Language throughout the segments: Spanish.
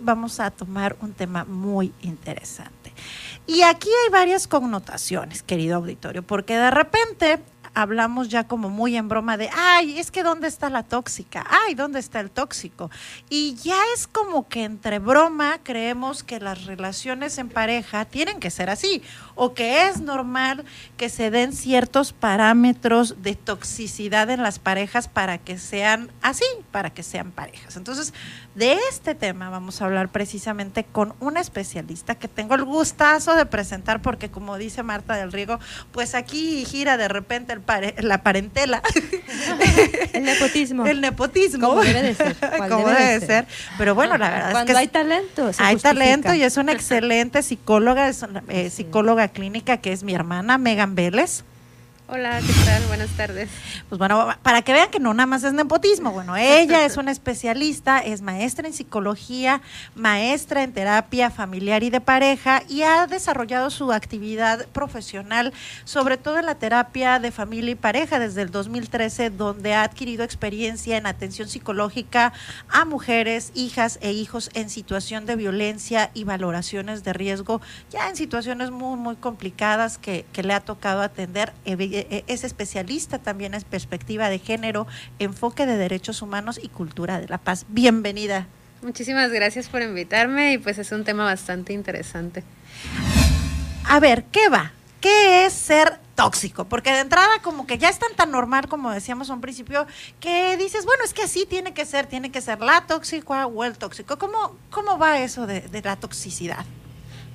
vamos a tomar un tema muy interesante. Y aquí hay varias connotaciones, querido auditorio, porque de repente hablamos ya como muy en broma de, ay, es que ¿dónde está la tóxica? Ay, ¿dónde está el tóxico? Y ya es como que entre broma creemos que las relaciones en pareja tienen que ser así, o que es normal que se den ciertos parámetros de toxicidad en las parejas para que sean así, para que sean parejas. Entonces, de este tema vamos a hablar precisamente con una especialista que tengo el gustazo de presentar porque como dice Marta del Riego, pues aquí gira de repente el la parentela. el nepotismo. El nepotismo. Como debe de ser. Como debe, de ser. Pero bueno, la verdad es que... hay talento. hay talento y es una excelente psicóloga, es una, eh, psicóloga clínica que es mi hermana Megan Vélez. Hola, ¿qué tal? Buenas tardes. Pues bueno, para que vean que no nada más es nepotismo. Bueno, ella es una especialista, es maestra en psicología, maestra en terapia familiar y de pareja y ha desarrollado su actividad profesional, sobre todo en la terapia de familia y pareja desde el 2013, donde ha adquirido experiencia en atención psicológica a mujeres, hijas e hijos en situación de violencia y valoraciones de riesgo, ya en situaciones muy, muy complicadas que, que le ha tocado atender es especialista también en perspectiva de género, enfoque de derechos humanos y cultura de la paz. Bienvenida. Muchísimas gracias por invitarme y pues es un tema bastante interesante. A ver, ¿qué va? ¿Qué es ser tóxico? Porque de entrada como que ya es tan tan normal como decíamos a un principio que dices, bueno, es que así tiene que ser, tiene que ser la tóxica o el tóxico. ¿Cómo, cómo va eso de, de la toxicidad?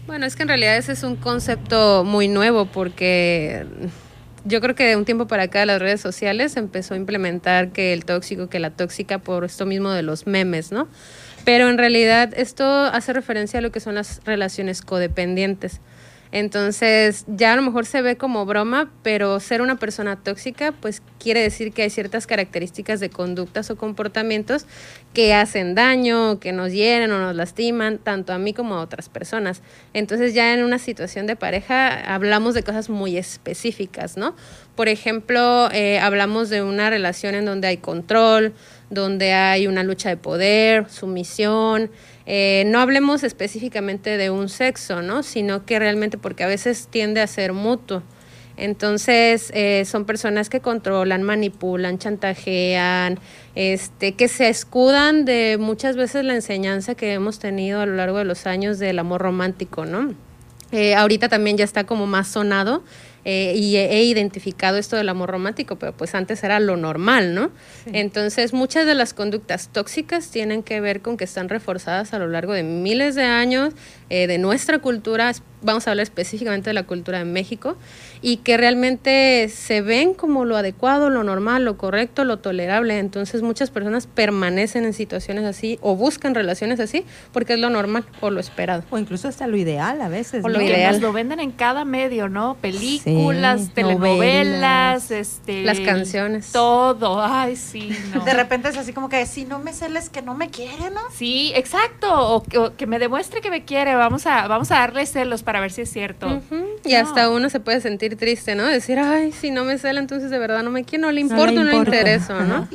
Bueno, es que en realidad ese es un concepto muy nuevo porque yo creo que de un tiempo para acá las redes sociales empezó a implementar que el tóxico, que la tóxica por esto mismo de los memes, ¿no? Pero en realidad esto hace referencia a lo que son las relaciones codependientes. Entonces, ya a lo mejor se ve como broma, pero ser una persona tóxica, pues quiere decir que hay ciertas características de conductas o comportamientos que hacen daño, que nos hieren o nos lastiman, tanto a mí como a otras personas. Entonces, ya en una situación de pareja hablamos de cosas muy específicas, ¿no? Por ejemplo, eh, hablamos de una relación en donde hay control, donde hay una lucha de poder, sumisión, eh, no hablemos específicamente de un sexo, ¿no? Sino que realmente, porque a veces tiende a ser mutuo. Entonces, eh, son personas que controlan, manipulan, chantajean, este, que se escudan de muchas veces la enseñanza que hemos tenido a lo largo de los años del amor romántico, ¿no? Eh, ahorita también ya está como más sonado eh, y he, identificado esto del amor romántico, pero pues antes era lo normal, ¿no? Entonces muchas de las conductas tóxicas tienen que ver con que están reforzadas a lo largo de miles de años eh, de nuestra cultura, vamos a hablar específicamente de la cultura de México, y que realmente se ven como lo adecuado, lo normal, lo correcto, lo tolerable. Entonces muchas personas permanecen en situaciones así o buscan relaciones así porque es lo normal o lo esperado. O incluso hasta lo ideal a veces. O lo ideal. lo venden en cada medio, ¿no? Películas, telenovelas, este... Las canciones. Todo, ay, sí. De repente es así como que si no me celes que no me quiere, ¿no? Sí, exacto. O, que me demuestre que me quiere, vamos a, vamos a darle celos para ver si es cierto. Y hasta uno se puede sentir triste, ¿no? Decir, ay, si no me cela, entonces de verdad no me quiere, no le importa, no le, intereso, ¿no?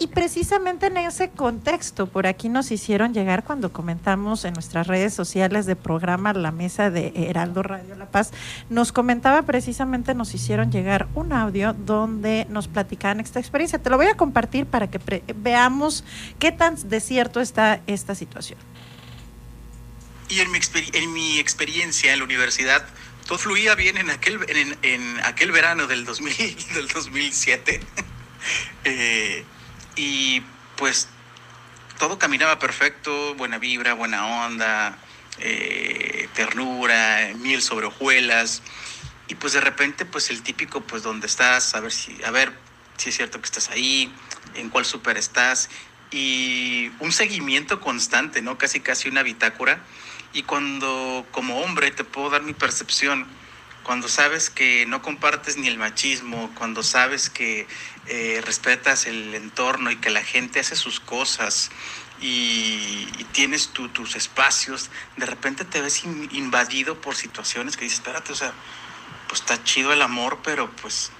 Y precisamente en ese contexto, por aquí nos hicieron llegar cuando comentamos en nuestras redes sociales de programa La Mesa de Heraldo Radio La Paz, nos comentaba precisamente, nos hicieron llegar un audio donde nos platicaban esta experiencia. Te lo voy a compartir para que veamos qué tan desierto está esta situación. Y en mi, en mi experiencia en la universidad, todo fluía bien en aquel, en, aquel verano del, 2000, del 2007. eh, y pues todo caminaba perfecto, buena vibra, buena onda, eh, ternura, miel sobre hojuelas. Y pues de repente, pues el típico, pues donde estás, a ver si, a ver si es cierto que estás ahí, en cuál súper estás. Y un seguimiento constante, ¿no? Casi, casi una bitácora y cuando como hombre te puedo dar mi percepción, cuando sabes que no compartes ni el machismo, cuando sabes que eh, respetas el entorno y que la gente hace sus cosas y, tienes tus espacios, de repente te ves invadido por situaciones que dices, espérate, o sea, pues está chido el amor, pero pues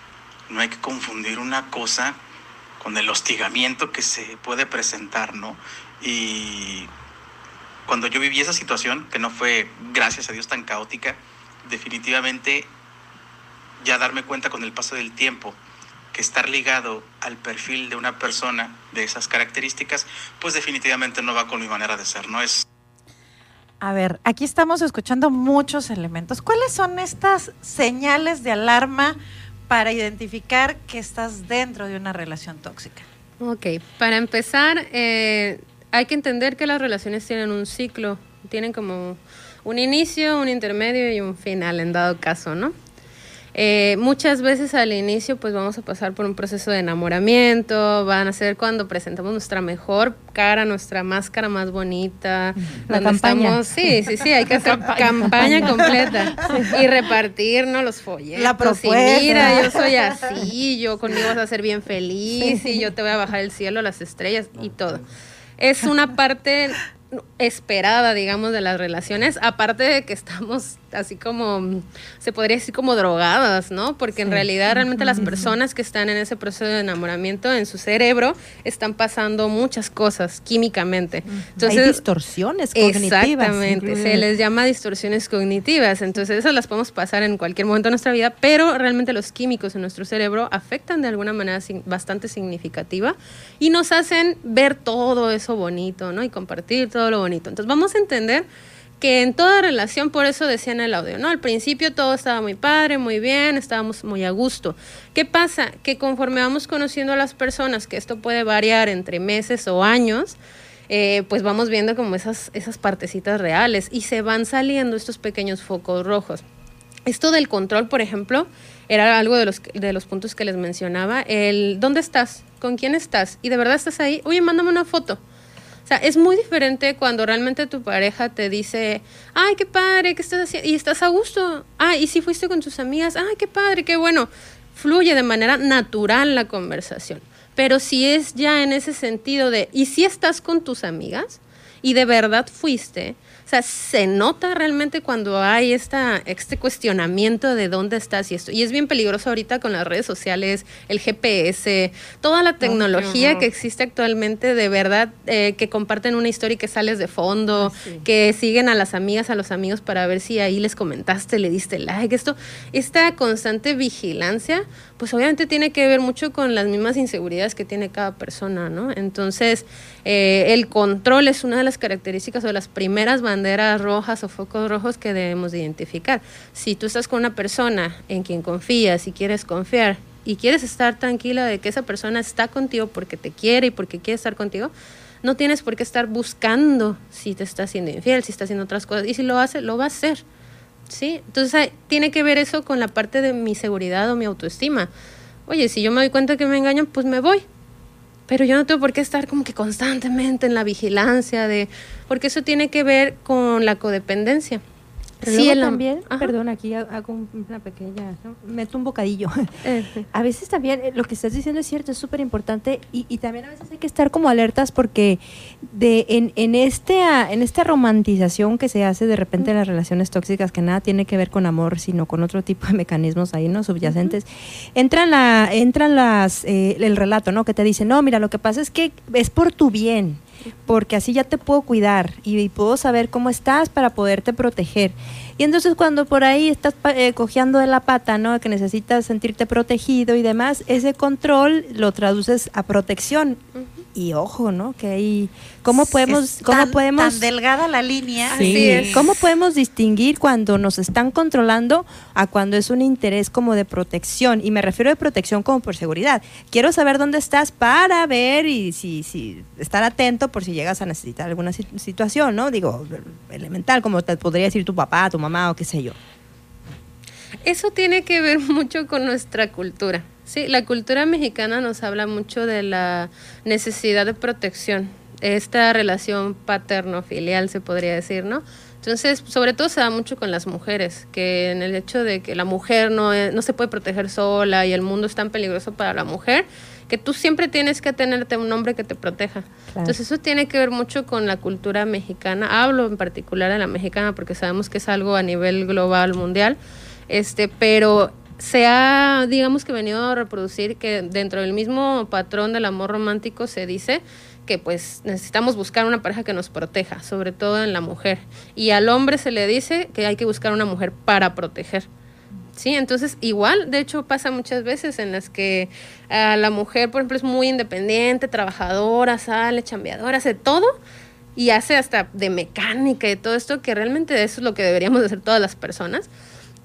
no hay que confundir una cosa con el hostigamiento que se puede presentar, ¿no? Y cuando yo viví esa situación, que no fue, gracias a Dios, tan caótica, definitivamente ya darme cuenta con el paso del tiempo que estar ligado al perfil de una persona de esas características, pues definitivamente no va con mi manera de ser, ¿no? Es A ver, aquí estamos escuchando muchos elementos. ¿Cuáles son estas señales de alarma para identificar que estás dentro de una relación tóxica? Ok, para empezar, eh, hay que entender que las relaciones tienen un ciclo, tienen como un inicio, un intermedio y un final en dado caso, ¿no? Eh, muchas veces al inicio pues vamos a pasar por un proceso de enamoramiento, van a ser cuando presentamos nuestra mejor cara, nuestra máscara más bonita, La campaña. estamos, sí, sí, sí, hay que hacer campaña completa y repartirnos los folletos. La y propuesta. mira, yo soy así, yo conmigo vas a ser bien feliz y yo te voy a bajar el cielo, las estrellas y todo. Es una parte esperada, digamos, de las relaciones, aparte de que estamos así como, se podría decir como drogadas, ¿no? Porque en realidad realmente las personas que están en ese proceso de enamoramiento en su cerebro están pasando muchas cosas químicamente. Hay distorsiones cognitivas. Exactamente, se les llama distorsiones cognitivas, entonces esas las podemos pasar en cualquier momento de nuestra vida, pero realmente los químicos en nuestro cerebro afectan de alguna manera bastante significativa y nos hacen ver todo eso bonito, ¿no? Y compartir todo lo bonito. Entonces vamos a entender que en toda relación, por eso decía en el audio, ¿no? Al principio todo estaba muy padre, muy bien, estábamos muy a gusto. ¿Qué pasa? Que conforme vamos conociendo a las personas, que esto puede variar entre meses o años, eh, pues vamos viendo como esas, esas partecitas reales y se van saliendo estos pequeños focos rojos. Esto del control, por ejemplo, era algo de los, de los puntos que les mencionaba. El, ¿dónde estás? ¿Con quién estás? ¿Y de verdad estás ahí? Oye, mándame una foto. O sea, es muy diferente cuando realmente tu pareja te dice, ay, qué padre, ¿qué estás haciendo? Y estás a gusto. Ah, y si fuiste con tus amigas, ay, qué padre, qué bueno. Fluye de manera natural la conversación. Pero si es ya en ese sentido de, ¿y si estás con tus amigas? Y de verdad fuiste. O sea, se nota realmente cuando hay esta, este cuestionamiento de dónde estás y esto. Y es bien peligroso ahorita con las redes sociales, el GPS, toda la tecnología que existe actualmente, de verdad, eh, que comparten una historia y que sales de fondo, que siguen a las amigas, a los amigos para ver si ahí les comentaste, le diste like. Esto, esta constante vigilancia, pues obviamente tiene que ver mucho con las mismas inseguridades que tiene cada persona, ¿no? Entonces, eh, el control es una de las características o de las primeras banderas rojas o focos rojos que debemos de identificar. Si tú estás con una persona en quien confías y quieres confiar y quieres estar tranquila de que esa persona está contigo porque te quiere y porque quiere estar contigo, no tienes por qué estar buscando si te está haciendo infiel, si está haciendo otras cosas. Y si lo hace, lo va a hacer. ¿Sí? Entonces tiene que ver eso con la parte de mi seguridad o mi autoestima. Oye, si yo me doy cuenta que me engañan, pues me voy. Pero yo no tengo por qué estar como que constantemente en la vigilancia de... Porque eso tiene que ver con la codependencia. Pero Sí, luego también, Ajá. perdón, aquí ha- hago un- una pequeña, ¿no? meto un bocadillo. Eh, A veces también eh, lo que estás diciendo es cierto, es súper importante y, y también a veces hay que estar como alertas porque de en, en, este, ah, en esta romantización que se hace de repente en las relaciones tóxicas que nada tiene que ver con amor sino con otro tipo de mecanismos ahí no subyacentes entran la entran las eh, el relato no que te dice no mira lo que pasa es que es por tu bien porque así ya te puedo cuidar y, y puedo saber cómo estás para poderte proteger. Y entonces cuando por ahí estás eh, cojeando de la pata, ¿no? Que necesitas sentirte protegido y demás, ese control lo traduces a protección. Y ojo, ¿no? Que ahí, ¿cómo podemos, Es cómo tan- podemos tan delgada la línea. Así Sí. es. ¿Cómo podemos distinguir cuando nos están controlando a cuando es un interés como de protección? Y me refiero de protección como por seguridad. Quiero saber dónde estás para ver y si, si estar atento por si llegas a necesitar alguna si- situación, ¿no? Digo, elemental, como te podría decir tu papá, tu mamá o qué sé yo. Eso tiene que ver mucho con nuestra cultura. Sí, la cultura mexicana nos habla mucho de la necesidad de protección, esta relación paterno-filial se podría decir, ¿no? Entonces, sobre todo se da mucho con las mujeres, que en el hecho de que la mujer no, es- no se puede proteger sola y el mundo es tan peligroso para la mujer, que tú siempre tienes que tenerte un hombre que te proteja. Entonces, eso tiene que ver mucho con la cultura mexicana. Hablo en particular de la mexicana porque sabemos que es algo a nivel global, mundial, este, pero se ha, digamos que venido a reproducir que dentro del mismo patrón del amor romántico se dice que pues necesitamos buscar una pareja que nos proteja, sobre todo en la mujer. Y al hombre se le dice que hay que buscar una mujer para proteger. Sí, entonces igual, de hecho pasa muchas veces en las que a la mujer, por ejemplo, es muy independiente, trabajadora, sale, chambeadora, hace todo y hace hasta de mecánica y todo esto, que realmente eso es lo que deberíamos hacer todas las personas.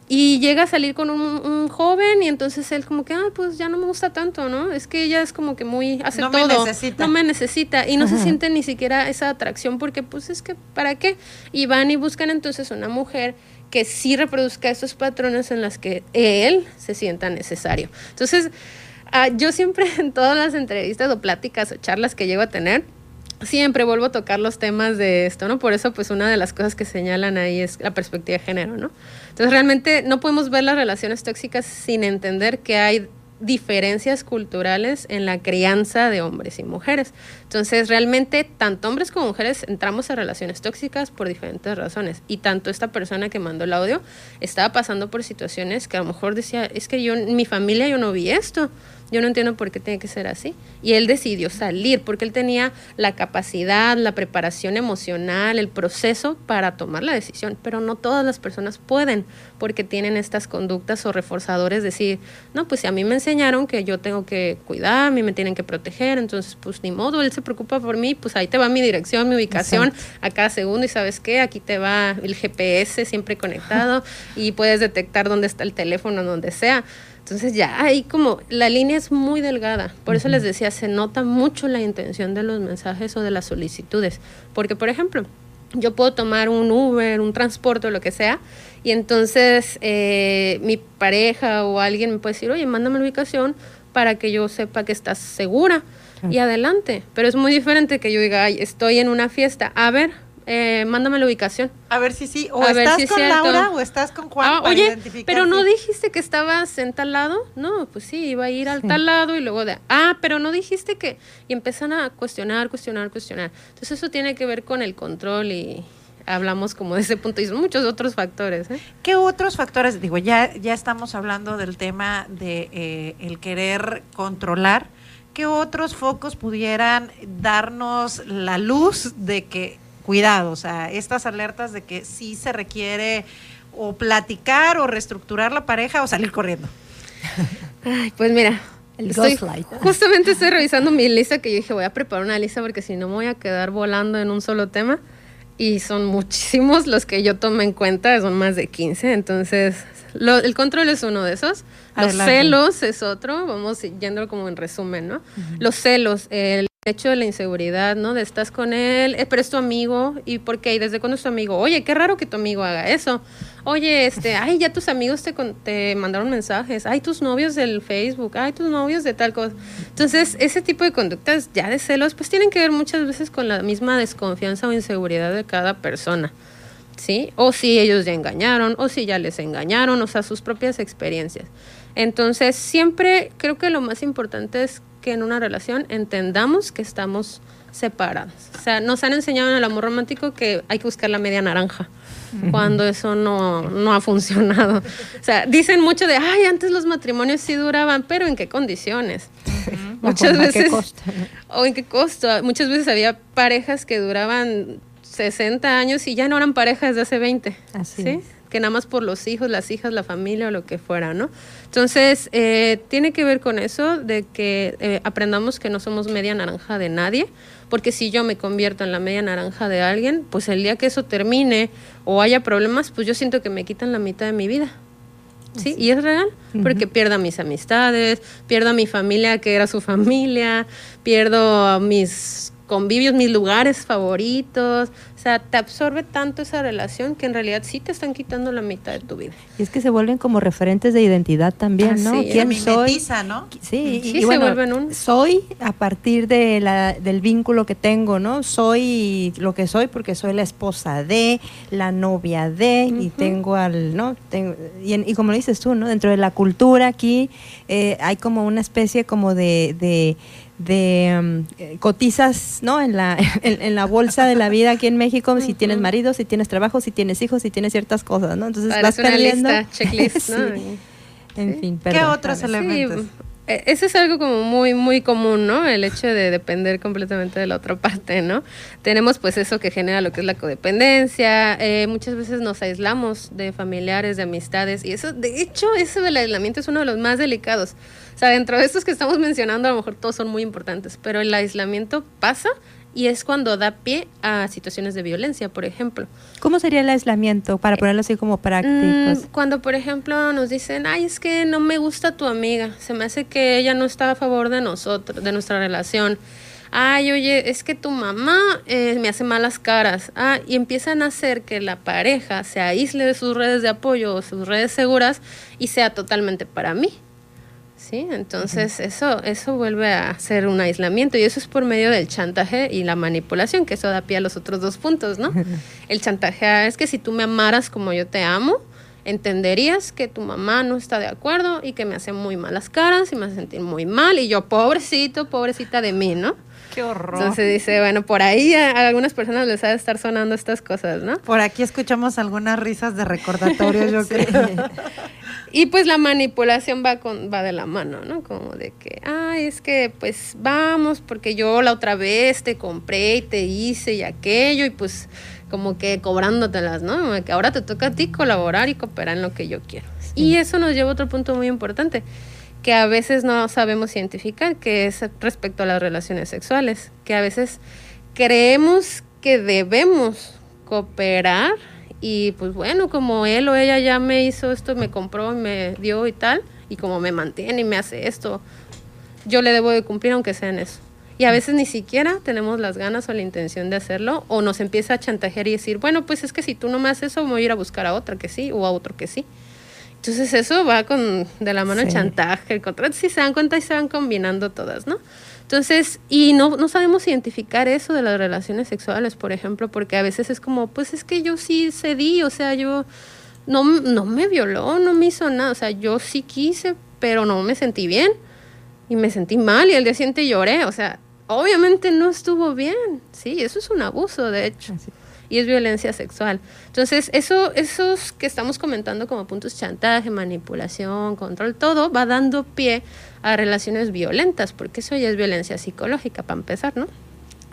Y llega a salir con un, un, joven y entonces él como que, ah, pues ya no me gusta tanto, ¿no? Es que ella es como que muy, hace No me todo. necesita. No me necesita. Y no se siente ni siquiera esa atracción porque pues es que, ¿para qué? Y van y buscan entonces una mujer que sí reproduzca esos patrones en las que él se sienta necesario. Entonces, ah, yo siempre en todas las entrevistas o pláticas o charlas que llego a tener, siempre vuelvo a tocar los temas de esto, ¿no? Por eso, pues una de las cosas que señalan ahí es la perspectiva de género, ¿no? Entonces, realmente no podemos ver las relaciones tóxicas sin entender que hay diferencias culturales en la crianza de hombres y mujeres. Entonces, realmente, tanto hombres como mujeres entramos a relaciones tóxicas por diferentes razones. Y tanto esta persona que mandó el audio estaba pasando por situaciones que a lo mejor decía, es que yo en mi familia yo no vi esto. Yo no entiendo por qué tiene que ser así. Y él decidió salir porque él tenía la capacidad, la preparación emocional, el proceso para tomar la decisión. Pero no todas las personas pueden porque tienen estas conductas o reforzadores. Decir, no, pues si a mí me enseñaron que yo tengo que cuidar, a mí me tienen que proteger, entonces pues ni modo, él se preocupa por mí, pues ahí te va mi dirección, mi ubicación a cada segundo y sabes qué, aquí te va el GPS siempre conectado y puedes detectar dónde está el teléfono, donde sea. Entonces ya ahí como la línea es muy delgada. Por eso les decía, se nota mucho la intención de los mensajes o de las solicitudes. Porque, por ejemplo, yo puedo tomar un Uber, un transporte o lo que sea, y entonces eh, mi pareja o alguien me puede decir, oye, mándame la ubicación para que yo sepa que estás segura y adelante. Pero es muy diferente que yo diga, ay, estoy en una fiesta, a ver, eh, mándame la ubicación. A ver si sí. O A estás si con. Laura o estás con Juan. Ah, para oye, pero no dijiste que estabas en tal lado. No, pues sí, iba a ir al tal lado y luego de, ah, pero no dijiste que. Y empiezan a cuestionar, cuestionar, cuestionar. Entonces eso tiene que ver con el control y hablamos como de ese punto y son muchos otros factores. ¿eh? ¿Qué otros factores? Digo, ya, ya estamos hablando del tema de eh, el querer controlar. ¿Qué otros focos pudieran darnos la luz de que, cuidado, o sea, estas alertas de que sí se requiere o platicar o reestructurar la pareja o salir corriendo? Ay, pues mira. El estoy- justamente estoy revisando mi lista que yo dije voy a preparar una lista porque si no me voy a quedar volando en un solo tema y son muchísimos los que yo tomé en cuenta, son más de 15, entonces lo- el control es uno de esos, los celos es otro, vamos yendo como en resumen, ¿no? Los celos, el hecho de la inseguridad, ¿no? De estás con él, eh, pero es tu amigo, ¿y por qué? ¿Y desde cuándo es tu amigo? Oye, qué raro que tu amigo haga eso. Oye, este, ay, ya tus amigos te, con- te mandaron mensajes, ay, tus novios del Facebook, ay, tus novios de tal cosa. Entonces, ese tipo de conductas ya de celos, pues tienen que ver muchas veces con la misma desconfianza o inseguridad de cada persona. ¿Sí? O si ellos ya engañaron, o si ya les engañaron, o sea, sus propias experiencias. Entonces, siempre creo que lo más importante es que en una relación entendamos que estamos separadas. O sea, nos han enseñado en el amor romántico que hay que buscar la media naranja, cuando eso no, no ha funcionado. O sea, dicen mucho de, ay, antes los matrimonios sí duraban, pero ¿en qué condiciones? Muchas ¿A qué veces... costo? ¿O en qué costo? Muchas veces había parejas que duraban 60 años y ya no eran parejas de hace 20. Así ¿sí? es. Que nada más por los hijos, las hijas, la familia o lo que fuera, ¿no? Entonces, eh, tiene que ver con eso de que eh, aprendamos que no somos media naranja de nadie, porque si yo me convierto en la media naranja de alguien, pues el día que eso termine o haya problemas, pues yo siento que me quitan la mitad de mi vida. Sí, y es real, porque pierdo mis amistades, pierdo a mi familia que era su familia, pierdo a mis convivios, mis lugares favoritos. O sea, te absorbe tanto esa relación que en realidad sí te están quitando la mitad de tu vida. Y es que se vuelven como referentes de identidad también, ¿no? Así es. ¿Quién Me soy? mimetiza, ¿no? Sí, y- Sí, y, se bueno, vuelven un- soy a partir de la, del vínculo que tengo, ¿no? Soy lo que soy porque soy la esposa de, la novia de, y tengo al, ¿no? Tengo- y, en- y como lo dices tú, ¿no? Dentro de la cultura aquí eh, hay como una especie como de... de de um, eh, cotizas no en la en, en la bolsa de la vida aquí en México si tienes marido si tienes trabajo si tienes hijos si tienes ciertas cosas no entonces vas Parece una perdiendo lista, checklist, ¿no? Sí. en fin ¿Qué perdón, otros Pame. elementos? Sí, Eso es algo como muy, muy común, ¿no? El hecho de depender completamente de la otra parte, ¿no? Tenemos pues eso que genera lo que es la codependencia, eh, muchas veces nos aislamos de familiares, de amistades, y eso, de hecho, eso del aislamiento es uno de los más delicados. O sea, dentro de estos que estamos mencionando, a lo mejor todos son muy importantes, pero el aislamiento pasa y es cuando da pie a situaciones de violencia, por ejemplo. ¿Cómo sería el aislamiento? Para ponerlo así como prácticos. Mm, cuando, por ejemplo, nos dicen, ay, es que no me gusta tu amiga, se me hace que ella no está a favor de nosotros, de nuestra relación. Ay, oye, es que tu mamá eh, me hace malas caras. Ah, y empiezan a hacer que la pareja se aísle de sus redes de apoyo o sus redes seguras y sea totalmente para mí. ¿Sí? Entonces eso, eso vuelve a ser un aislamiento y eso es por medio del chantaje y la manipulación, que eso da pie a los otros dos puntos, ¿no? El chantaje es que si tú me amaras como yo te amo, entenderías que tu mamá no está de acuerdo y que me hace muy malas caras y me hace sentir muy mal y yo pobrecito, pobrecita de mí, ¿no? Qué horror. Entonces dice, bueno, por ahí a, a algunas personas les ha de estar sonando estas cosas, ¿no? Por aquí escuchamos algunas risas de recordatorio, yo creo. Y pues la manipulación va con va de la mano, ¿no? Como de que, ay, es que pues vamos porque yo la otra vez te compré y te hice y aquello y pues como que cobrándotelas, ¿no? Como que ahora te toca a ti colaborar y cooperar en lo que yo quiero. Y eso nos lleva a otro punto muy importante, que a veces no sabemos identificar, que es respecto a las relaciones sexuales, que a veces creemos que debemos cooperar y pues bueno, como él o ella ya me hizo esto, me compró, me dio y tal, y como me mantiene y me hace esto, yo le debo de cumplir aunque sea en eso. Y a veces ni siquiera tenemos las ganas o la intención de hacerlo, o nos empieza a chantajear y decir, bueno, pues es que si tú no me haces eso, me voy a ir a buscar a otra que sí, o a otro que sí. Entonces eso va con de la mano el chantaje, el contrato, si se dan cuenta y se van combinando todas, ¿no? Entonces, y no, no sabemos identificar eso de las relaciones sexuales, por ejemplo, porque a veces es como, pues es que yo sí cedí, o sea, yo no, no me violó, no me hizo nada, o sea, yo sí quise, pero no me sentí bien y me sentí mal y el día siguiente lloré, o sea, obviamente no estuvo bien, sí, eso es un abuso, de hecho Así. Y es violencia sexual. Entonces, eso, esos que estamos comentando como puntos chantaje, manipulación, control, todo va dando pie a relaciones violentas, porque eso ya es violencia psicológica, para empezar, ¿no?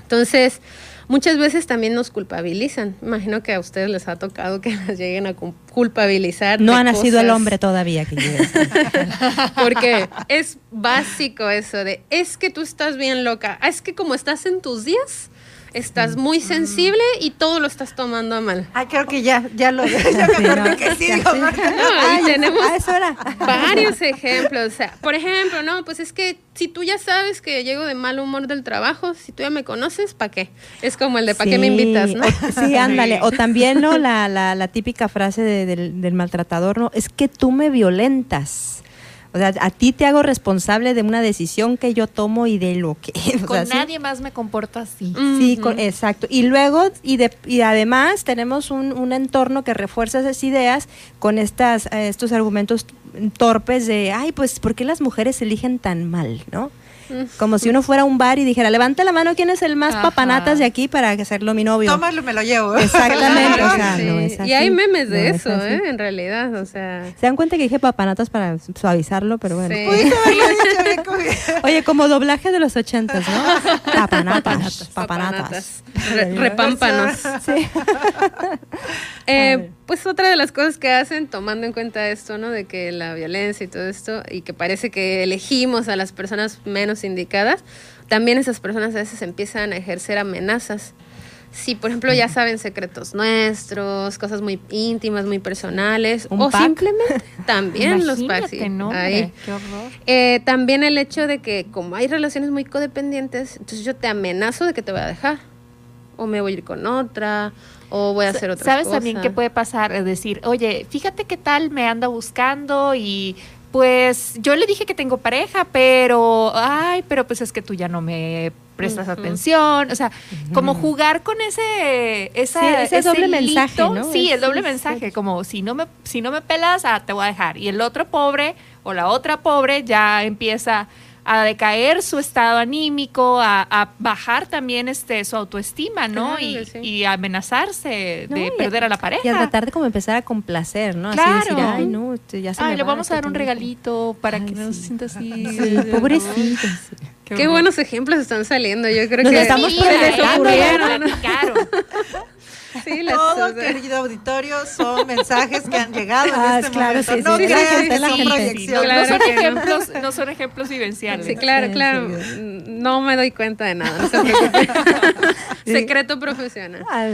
Entonces, muchas veces también nos culpabilizan. Imagino que a ustedes les ha tocado que las lleguen a cu- culpabilizar. No ha nacido el hombre todavía que llegue. Porque es básico eso de, es que tú estás bien loca, es que como estás en tus días, estás muy sensible y todo lo estás tomando a mal. Ay, creo que ya, ya lo ya me acordé que sí, digo. No, tenemos Ah, varios ejemplos. O sea, por ejemplo, no, pues es que si tú ya sabes que llego de mal humor del trabajo, si tú ya me conoces, ¿para qué? Es como el de ¿para qué me invitas? ¿no? o- sí, ándale. O también, ¿no? La, la, la típica frase de- del, del maltratador, ¿no? Es que tú me violentas. O sea, a ti te hago responsable de una decisión que yo tomo y de lo que... o Con sea, sí. nadie más me comporto así. Sí, con- exacto. Y luego, y, de, y además tenemos un, un entorno que refuerza esas ideas con estas, eh, estos argumentos torpes de, ay, pues, ¿por qué las mujeres se eligen tan mal, no? Como si uno fuera a un bar y dijera, levante la mano, ¿quién es el más Ajá. papanatas de aquí para hacerlo mi novio? Tómalo, me lo llevo. Exactamente, o sea, sí. no es así. Y hay memes de No eso. ¿eh? En realidad, o sea... Se dan cuenta que dije papanatas para suavizarlo, pero bueno. sí. Oye, como doblaje de los ochentas, ¿no? Papanatas, papanatas. Re-. Sí. Eh, pues otra de las cosas que hacen, tomando en cuenta esto, ¿no? De que la violencia y todo esto, y que parece que elegimos a las personas menos indicadas, también esas personas a veces empiezan a ejercer amenazas. Si, por ejemplo, ya saben secretos nuestros, cosas muy íntimas, muy personales, Un o pack. simplemente también los packs. No, qué horror. Eh, también el hecho de que como hay relaciones muy codependientes, entonces yo te amenazo de que te voy a dejar. O me voy a ir con otra, o voy a hacer otra ¿Sabes cosa. también qué puede pasar? Es decir, oye, fíjate qué tal me anda buscando y pues yo le dije que tengo pareja, pero, ay, pero pues es que tú ya no me prestas atención. O sea, como jugar con ese, esa, Sí, ese doble mensaje, ¿no? Sí, el doble es- mensaje, como si no me, si no me pelas, ah, te voy a dejar. Y el otro pobre o la otra pobre ya empieza a decaer su estado anímico, a, a bajar también este su autoestima, ¿no? Claro y, que sí. y amenazarse No, de y- perder a la pareja. Y a tratar de como empezar a complacer, ¿no? Así Claro. decir, ay, no, este, ya se Ay, me le va, vamos a dar este un tiempo". regalito para Ay, que no se sienta así. Sí, pobrecito. sí. Qué buenos ejemplos están saliendo. Yo creo Nos que estamos se Sí, Todo, o sea, querido auditorio, son mensajes que han llegado en Ah, este claro, momento. sí, no sí, crean que son proyecciones. No, son que ejemplos, no son ejemplos vivenciales. Sí, claro, claro. No me doy cuenta de nada. Secreto profesional. Ah,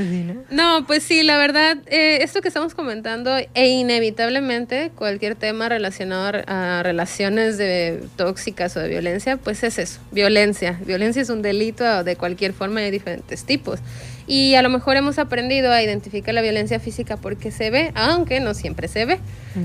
¿no? Pues sí, la verdad, eh, esto que estamos comentando e inevitablemente cualquier tema relacionado a relaciones de tóxicas o de violencia, pues es eso, violencia. Violencia es un delito de cualquier forma y hay diferentes tipos. Y a lo mejor hemos aprendido a identificar la violencia física porque se ve, aunque no siempre se ve.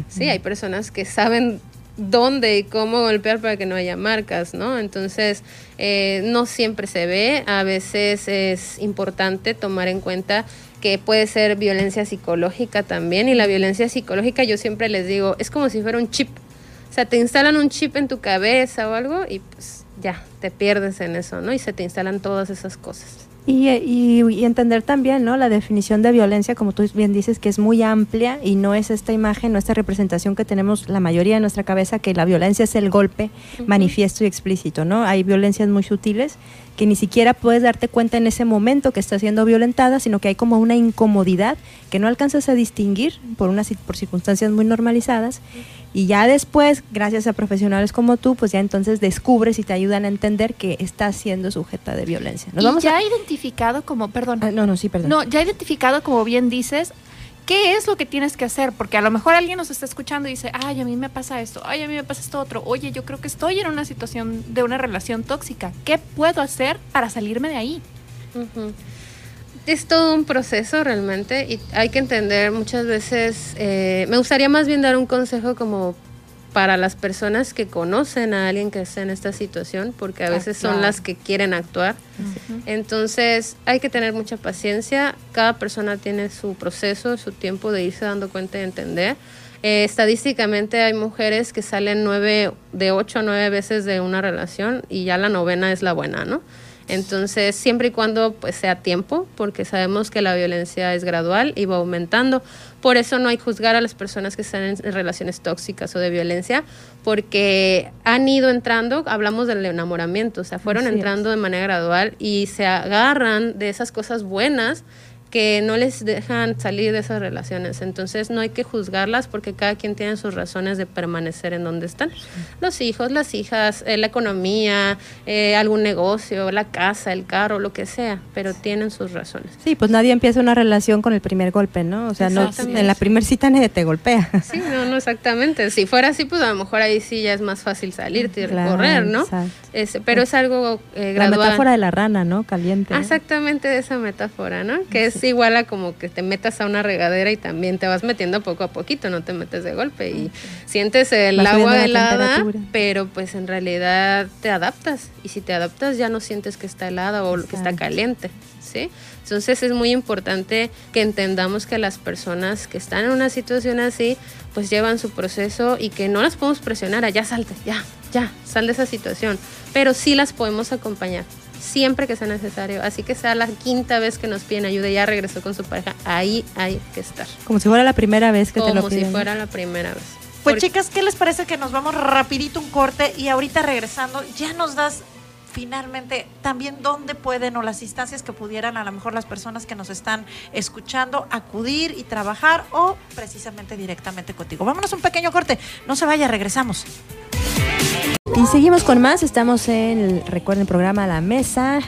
Sí, hay personas que saben dónde y cómo golpear para que no haya marcas, ¿no? Entonces, eh, no siempre se ve, a veces es importante tomar en cuenta que puede ser violencia psicológica también, y la violencia psicológica yo siempre les digo, es como si fuera un chip, o sea, te instalan un chip en tu cabeza o algo y pues ya, te pierdes en eso, ¿no? Y se te instalan todas esas cosas. Y, y- y entender también, ¿no? La definición de violencia, como tú bien dices, que es muy amplia y no es esta imagen, no esta representación que tenemos la mayoría de nuestra cabeza, que la violencia es el golpe manifiesto y explícito, ¿no? Hay violencias muy sutiles que ni siquiera puedes darte cuenta en ese momento que estás siendo violentada, sino que hay como una incomodidad que no alcanzas a distinguir por, unas, por circunstancias muy normalizadas. Y ya después, gracias a profesionales como tú, pues ya entonces descubres y te ayudan a entender que estás siendo sujeta de violencia. Nos y vamos ya a... identificado como, perdón, Ah, no, no, sí, perdón. no, ya identificado como bien dices, ¿qué es lo que tienes que hacer? Porque a lo mejor alguien nos está escuchando y dice, ay, a mí me pasa esto, ay, a mí me pasa esto otro, oye, yo creo que estoy en una situación de una relación tóxica, ¿qué puedo hacer para salirme de ahí? Es todo un proceso realmente y hay que entender muchas veces, eh, me gustaría más bien dar un consejo como para las personas que conocen a alguien que está en esta situación, porque a veces son las que quieren actuar. Entonces hay que tener mucha paciencia, cada persona tiene su proceso, su tiempo de irse dando cuenta y entender. Eh, estadísticamente hay mujeres que salen nueve, de ocho a nueve veces de una relación y ya la novena es la buena, ¿no? Entonces, siempre y cuando pues sea tiempo, porque sabemos que la violencia es gradual y va aumentando. Por eso no hay que juzgar a las personas que están en, en relaciones tóxicas o de violencia, porque han ido entrando, hablamos del enamoramiento, o sea, fueron Así es. entrando de manera gradual y se agarran de esas cosas buenas que no les dejan salir de esas relaciones. Entonces no hay que juzgarlas porque cada quien tiene sus razones de permanecer en donde están. Los hijos, las hijas, eh, la economía, eh, algún negocio, la casa, el carro, lo que sea, pero tienen sus razones. Sí, pues nadie empieza una relación con el primer golpe, ¿no? O sea, no, en la primera cita nadie te golpea. Sí, no, no exactamente. Si fuera así, pues a lo mejor ahí sí ya es más fácil salirte y Claro, recorrer, ¿no? Ese- pero es algo eh, La metáfora de la rana, ¿no? Caliente. Exactamente esa metáfora, ¿no? Que es igual a como que te metas a una regadera y también te vas metiendo poco a poquito, no te metes de golpe y sientes el Vas agua la helada, pero pues en realidad te adaptas y si te adaptas ya no sientes que está helada o que está Exacto. caliente, ¿sí? Entonces es muy importante que entendamos que las personas que están en una situación así, pues llevan su proceso y que no las podemos presionar a ya salte, ya, ya, sal de esa situación, pero sí las podemos acompañar siempre que sea necesario. Así que sea la quinta vez que nos piden ayuda y ya regresó con su pareja, ahí hay que estar. Como si fuera la primera vez que te lo Como si piden. fuera la primera vez. Pues Porque- chicas, ¿qué les parece que nos vamos rapidito un corte y ahorita regresando ya nos das finalmente también dónde pueden o las instancias que pudieran a lo mejor las personas que nos están escuchando acudir y trabajar o precisamente directamente contigo. Vámonos a un pequeño corte, no se vaya, regresamos. Y seguimos con más, estamos en, el, recuerden, el programa La Mesa,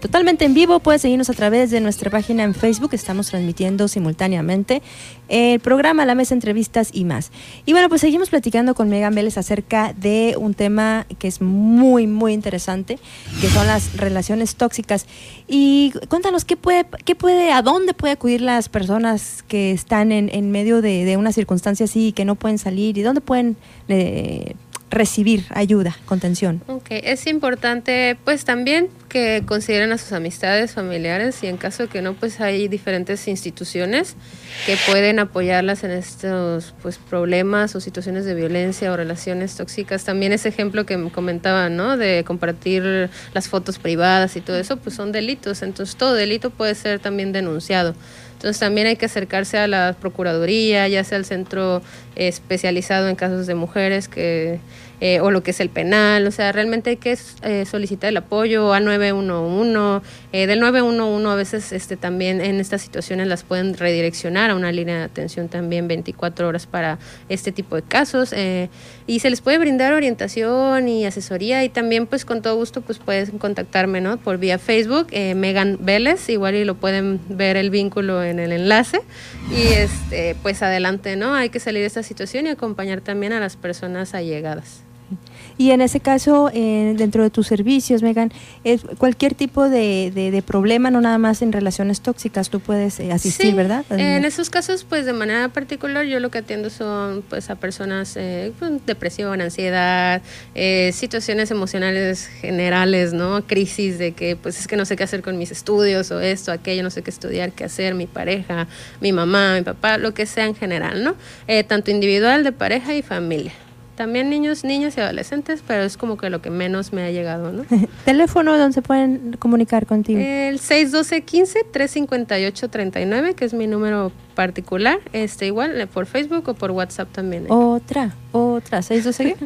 totalmente en vivo, puedes seguirnos a través de nuestra página en Facebook, estamos transmitiendo simultáneamente el programa La Mesa, entrevistas y más. Y bueno, pues seguimos platicando con Megan Vélez acerca de un tema que es muy, muy interesante, que son las relaciones tóxicas. Y cuéntanos, ¿qué puede, qué puede, a dónde puede acudir las personas que están en, en medio de, de una circunstancia así y que no pueden salir? ¿Y dónde pueden... eh, recibir ayuda, contención? Ok, es importante pues también que consideren a sus amistades, familiares y en caso que no, pues hay diferentes instituciones que pueden apoyarlas en estos pues problemas o situaciones de violencia o relaciones tóxicas. También ese ejemplo que me comentaban, ¿no? De compartir las fotos privadas y todo eso, pues son delitos. Entonces todo delito puede ser también denunciado. Entonces también hay que acercarse a la Procuraduría, ya sea al centro especializado en casos de mujeres que eh, o lo que es el penal, o sea, realmente hay que eh, solicitar el apoyo a 911, eh, del 911 a veces este, también en estas situaciones las pueden redireccionar a una línea de atención también 24 horas para este tipo de casos y se les puede brindar orientación y asesoría y también pues con todo gusto pues puedes contactarme, ¿no? Por vía Facebook, Megan Vélez, igual y lo pueden ver el vínculo en el enlace y este pues adelante, ¿no? Hay que salir de esta situación y acompañar también a las personas allegadas. Y en ese caso, eh, dentro de tus servicios, Megan, es cualquier tipo de, de, problema, no nada más en relaciones tóxicas, tú puedes eh, asistir, ¿verdad? En esos casos, pues de manera particular, yo lo que atiendo son pues a personas eh, con depresión, ansiedad, situaciones emocionales generales, ¿no? Crisis de que pues es que no sé qué hacer con mis estudios o esto, aquello, no sé qué estudiar, qué hacer, mi pareja, mi mamá, mi papá, lo que sea en general, ¿no? tanto individual, de pareja y familia. También niños, niñas y adolescentes, pero es como que lo que menos me ha llegado, ¿no? ¿Teléfono donde se pueden comunicar contigo? El 612-15-358-39, que es mi número particular, este igual eh, por Facebook o por WhatsApp también. ¿eh? Otra, otra, 612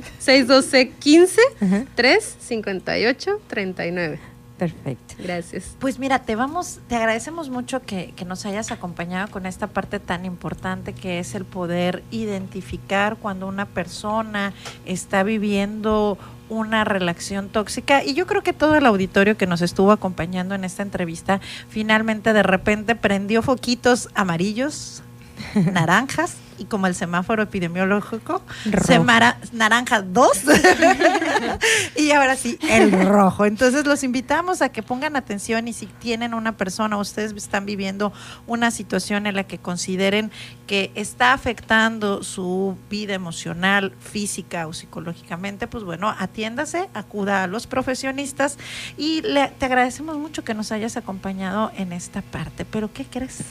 612-15-358-39. Perfecto. Gracias. Pues mira, te vamos, te agradecemos mucho que, nos hayas acompañado con esta parte tan importante que es el poder identificar cuando una persona está viviendo una relación tóxica y yo creo que todo el auditorio que nos estuvo acompañando en esta entrevista finalmente de repente prendió foquitos amarillos, naranjas y como el semáforo epidemiológico, semara, naranja 2 y ahora sí, el rojo. Entonces los invitamos a que pongan atención y si tienen una persona, ustedes están viviendo una situación en la que consideren que está afectando su vida emocional, física o psicológicamente, pues bueno, atiéndase, acuda a los profesionistas y le, te agradecemos mucho que nos hayas acompañado en esta parte. Pero ¿qué crees?